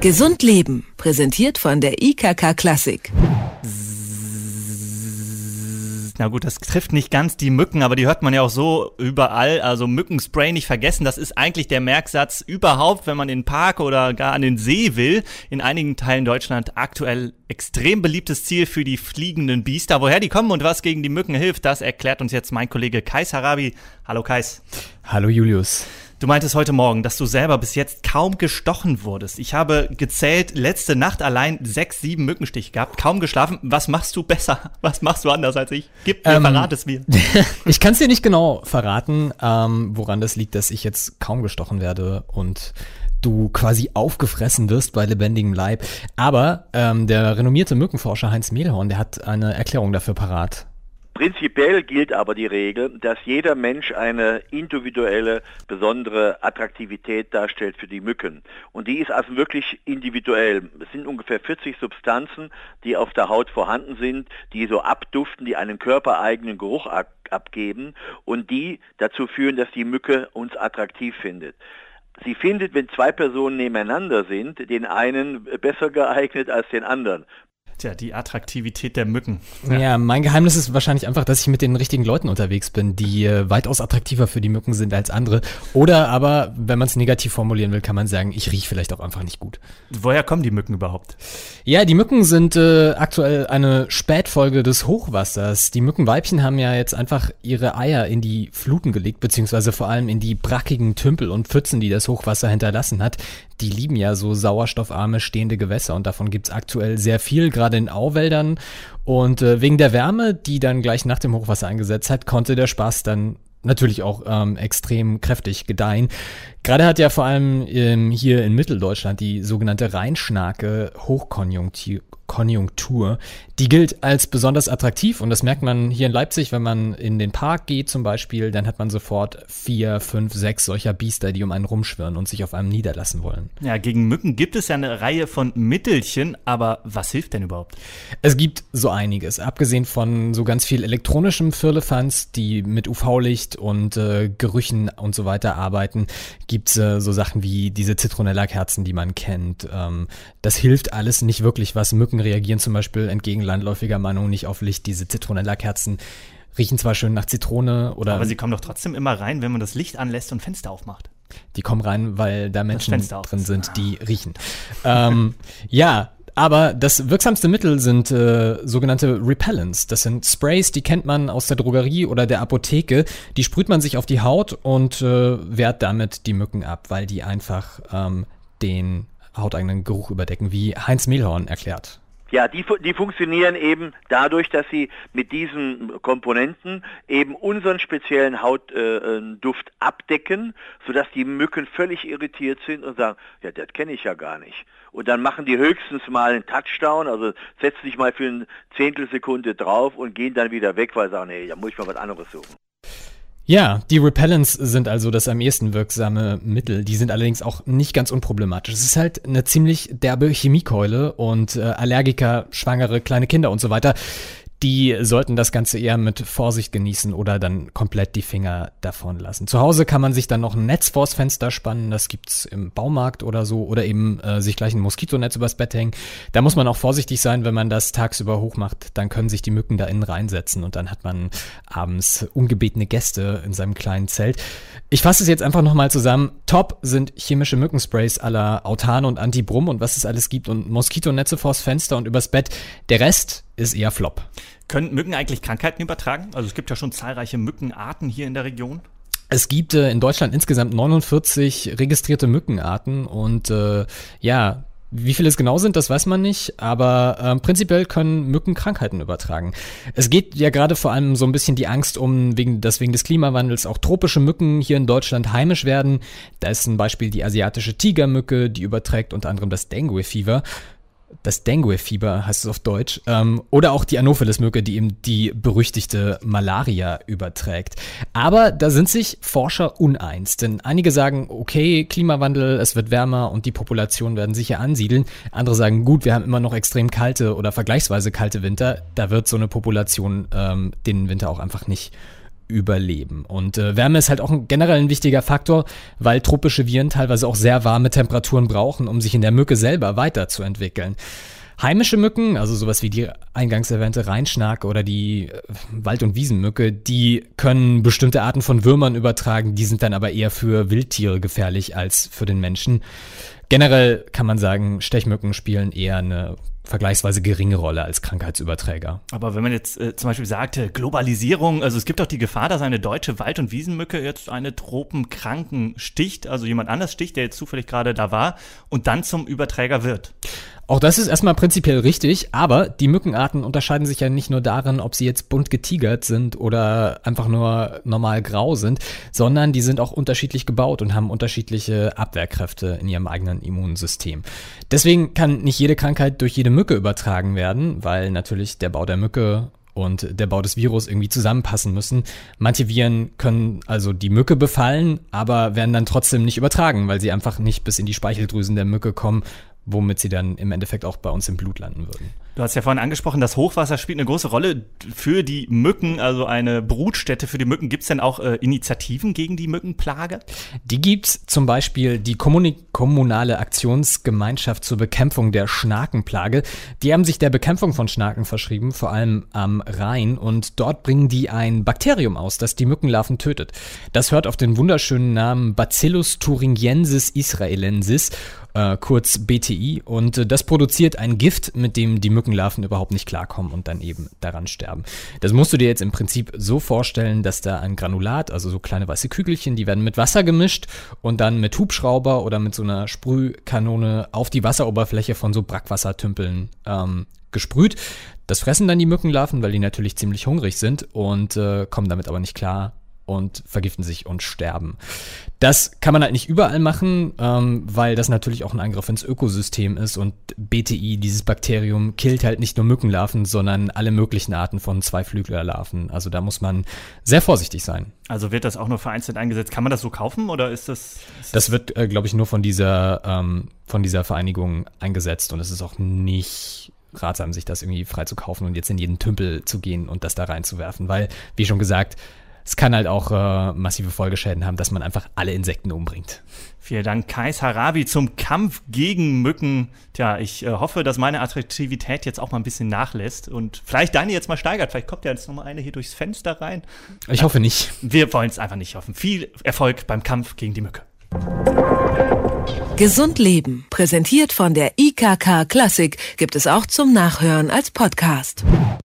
Gesund Leben, präsentiert von der IKK Klassik. Na gut, das trifft nicht ganz die Mücken, aber die hört man ja auch so überall. Also Mückenspray nicht vergessen, das ist eigentlich der Merksatz überhaupt, wenn man in den Park oder gar an den See will. In einigen Teilen Deutschland aktuell extrem beliebtes Ziel für die fliegenden Biester. Woher die kommen und was gegen die Mücken hilft, das erklärt uns jetzt mein Kollege Kais Harabi. Hallo Kais. Hallo Julius. Du meintest heute Morgen, dass du selber bis jetzt kaum gestochen wurdest. Ich habe gezählt, letzte Nacht allein sechs, sieben Mückenstiche gehabt, kaum geschlafen. Was machst du besser? Was machst du anders als ich? Gib mir, ähm, verrat es mir. ich kann es dir nicht genau verraten, ähm, woran das liegt, dass ich jetzt kaum gestochen werde und du quasi aufgefressen wirst bei lebendigem Leib. Aber ähm, der renommierte Mückenforscher Heinz Mehlhorn, der hat eine Erklärung dafür parat. Prinzipiell gilt aber die Regel, dass jeder Mensch eine individuelle, besondere Attraktivität darstellt für die Mücken. Und die ist also wirklich individuell. Es sind ungefähr 40 Substanzen, die auf der Haut vorhanden sind, die so abduften, die einen körpereigenen Geruch abgeben und die dazu führen, dass die Mücke uns attraktiv findet. Sie findet, wenn zwei Personen nebeneinander sind, den einen besser geeignet als den anderen. Tja, die Attraktivität der Mücken. Ja. ja. mein Geheimnis ist wahrscheinlich einfach, dass ich mit den richtigen Leuten unterwegs bin, die äh, weitaus attraktiver für die Mücken sind als andere. Oder aber, wenn man es negativ formulieren will, kann man sagen, ich rieche vielleicht auch einfach nicht gut. Woher kommen die Mücken überhaupt? Ja, die Mücken sind äh, aktuell eine Spätfolge des Hochwassers. Die Mückenweibchen haben ja jetzt einfach ihre Eier in die Fluten gelegt, beziehungsweise vor allem in die brackigen Tümpel und Pfützen, die das Hochwasser hinterlassen hat. Die lieben ja so sauerstoffarme stehende Gewässer und davon gibt's aktuell sehr viel, gerade gerade in Auwäldern. Und äh, wegen der Wärme, die dann gleich nach dem Hochwasser eingesetzt hat, konnte der Spaß dann natürlich auch ähm, extrem kräftig gedeihen. Gerade hat ja vor allem ähm, hier in Mitteldeutschland die sogenannte Rheinschnake Hochkonjunktur Konjunktur. Die gilt als besonders attraktiv und das merkt man hier in Leipzig, wenn man in den Park geht zum Beispiel, dann hat man sofort vier, fünf, sechs solcher Biester, die um einen rumschwirren und sich auf einem niederlassen wollen. Ja, gegen Mücken gibt es ja eine Reihe von Mittelchen, aber was hilft denn überhaupt? Es gibt so einiges. Abgesehen von so ganz viel elektronischem Firlefanz, die mit UV-Licht und äh, Gerüchen und so weiter arbeiten, gibt's äh, so Sachen wie diese Zitronella-Kerzen, die man kennt. Ähm, das hilft alles nicht wirklich, was Mücken reagieren zum Beispiel entgegen landläufiger Meinung nicht auf Licht. Diese Zitronella-Kerzen riechen zwar schön nach Zitrone oder. Aber sie kommen doch trotzdem immer rein, wenn man das Licht anlässt und Fenster aufmacht. Die kommen rein, weil da Menschen drin sind, die riechen. ähm, ja, aber das wirksamste Mittel sind äh, sogenannte Repellents. Das sind Sprays, die kennt man aus der Drogerie oder der Apotheke. Die sprüht man sich auf die Haut und äh, wehrt damit die Mücken ab, weil die einfach ähm, den hauteigenen Geruch überdecken, wie Heinz Mehlhorn erklärt. Ja, die, die funktionieren eben dadurch, dass sie mit diesen Komponenten eben unseren speziellen Hautduft äh, abdecken, sodass die Mücken völlig irritiert sind und sagen, ja, das kenne ich ja gar nicht. Und dann machen die höchstens mal einen Touchdown, also setzen sich mal für eine Zehntelsekunde drauf und gehen dann wieder weg, weil sie sagen, nee, da muss ich mal was anderes suchen. Ja, die Repellents sind also das am ehesten wirksame Mittel. Die sind allerdings auch nicht ganz unproblematisch. Es ist halt eine ziemlich derbe Chemiekeule und äh, Allergiker, Schwangere, kleine Kinder und so weiter die sollten das Ganze eher mit Vorsicht genießen oder dann komplett die Finger davon lassen. Zu Hause kann man sich dann noch ein Netz vors Fenster spannen, das gibt's im Baumarkt oder so, oder eben äh, sich gleich ein Moskitonetz übers Bett hängen. Da muss man auch vorsichtig sein, wenn man das tagsüber hoch macht, dann können sich die Mücken da innen reinsetzen und dann hat man abends ungebetene Gäste in seinem kleinen Zelt. Ich fasse es jetzt einfach nochmal zusammen. Top sind chemische Mückensprays aller Autan und Antibrum und was es alles gibt und Moskitonetze vors Fenster und übers Bett. Der Rest ist eher Flop. Können Mücken eigentlich Krankheiten übertragen? Also es gibt ja schon zahlreiche Mückenarten hier in der Region. Es gibt äh, in Deutschland insgesamt 49 registrierte Mückenarten und äh, ja, wie viele es genau sind, das weiß man nicht, aber äh, prinzipiell können Mücken Krankheiten übertragen. Es geht ja gerade vor allem so ein bisschen die Angst um, wegen, dass wegen des Klimawandels auch tropische Mücken hier in Deutschland heimisch werden. Da ist ein Beispiel die asiatische Tigermücke, die überträgt unter anderem das Dengue-Fieber das Dengue-Fieber heißt es auf Deutsch, ähm, oder auch die Anopheles-Mücke, die eben die berüchtigte Malaria überträgt. Aber da sind sich Forscher uneins, denn einige sagen, okay, Klimawandel, es wird wärmer und die Populationen werden sicher ansiedeln. Andere sagen, gut, wir haben immer noch extrem kalte oder vergleichsweise kalte Winter, da wird so eine Population ähm, den Winter auch einfach nicht überleben. Und äh, Wärme ist halt auch ein, generell ein wichtiger Faktor, weil tropische Viren teilweise auch sehr warme Temperaturen brauchen, um sich in der Mücke selber weiterzuentwickeln. Heimische Mücken, also sowas wie die eingangs erwähnte Rheinschnake oder die äh, Wald- und Wiesenmücke, die können bestimmte Arten von Würmern übertragen, die sind dann aber eher für Wildtiere gefährlich als für den Menschen. Generell kann man sagen, Stechmücken spielen eher eine vergleichsweise geringe Rolle als Krankheitsüberträger. Aber wenn man jetzt äh, zum Beispiel sagte, Globalisierung, also es gibt doch die Gefahr, dass eine deutsche Wald- und Wiesenmücke jetzt eine Tropenkranken sticht, also jemand anders sticht, der jetzt zufällig gerade da war und dann zum Überträger wird. Auch das ist erstmal prinzipiell richtig, aber die Mückenarten unterscheiden sich ja nicht nur darin, ob sie jetzt bunt getigert sind oder einfach nur normal grau sind, sondern die sind auch unterschiedlich gebaut und haben unterschiedliche Abwehrkräfte in ihrem eigenen Immunsystem. Deswegen kann nicht jede Krankheit durch jede Mücke übertragen werden, weil natürlich der Bau der Mücke und der Bau des Virus irgendwie zusammenpassen müssen. Manche Viren können also die Mücke befallen, aber werden dann trotzdem nicht übertragen, weil sie einfach nicht bis in die Speicheldrüsen der Mücke kommen womit sie dann im Endeffekt auch bei uns im Blut landen würden. Du hast ja vorhin angesprochen, das Hochwasser spielt eine große Rolle für die Mücken, also eine Brutstätte für die Mücken. Gibt es denn auch äh, Initiativen gegen die Mückenplage? Die gibt's zum Beispiel die Kommuni Kommunale Aktionsgemeinschaft zur Bekämpfung der Schnakenplage. Die haben sich der Bekämpfung von Schnaken verschrieben, vor allem am Rhein. Und dort bringen die ein Bakterium aus, das die Mückenlarven tötet. Das hört auf den wunderschönen Namen Bacillus thuringiensis israelensis äh, kurz BTI. Und äh, das produziert ein Gift, mit dem die Mückenlarven überhaupt nicht klarkommen und dann eben daran sterben. Das musst du dir jetzt im Prinzip so vorstellen, dass da ein Granulat, also so kleine weiße Kügelchen, die werden mit Wasser gemischt und dann mit Hubschrauber oder mit so einer Sprühkanone auf die Wasseroberfläche von so Brackwassertümpeln ähm, gesprüht. Das fressen dann die Mückenlarven, weil die natürlich ziemlich hungrig sind und äh, kommen damit aber nicht klar und vergiften sich und sterben. Das kann man halt nicht überall machen, ähm, weil das natürlich auch ein Angriff ins Ökosystem ist und BTI, dieses Bakterium, killt halt nicht nur Mückenlarven, sondern alle möglichen Arten von Zweiflüglerlarven. Also da muss man sehr vorsichtig sein. Also wird das auch nur vereinzelt eingesetzt? Kann man das so kaufen oder ist das? Ist das wird, äh, glaube ich, nur von dieser, ähm, von dieser Vereinigung eingesetzt und es ist auch nicht ratsam, sich das irgendwie frei zu kaufen und jetzt in jeden Tümpel zu gehen und das da reinzuwerfen, weil, wie schon gesagt, es kann halt auch äh, massive Folgeschäden haben, dass man einfach alle Insekten umbringt. Vielen Dank, Kais Harabi, zum Kampf gegen Mücken. Tja, ich äh, hoffe, dass meine Attraktivität jetzt auch mal ein bisschen nachlässt und vielleicht deine jetzt mal steigert. Vielleicht kommt ja jetzt nochmal eine hier durchs Fenster rein. Ich hoffe nicht. Wir wollen es einfach nicht hoffen. Viel Erfolg beim Kampf gegen die Mücke. Gesund Leben, präsentiert von der IKK Klassik, gibt es auch zum Nachhören als Podcast.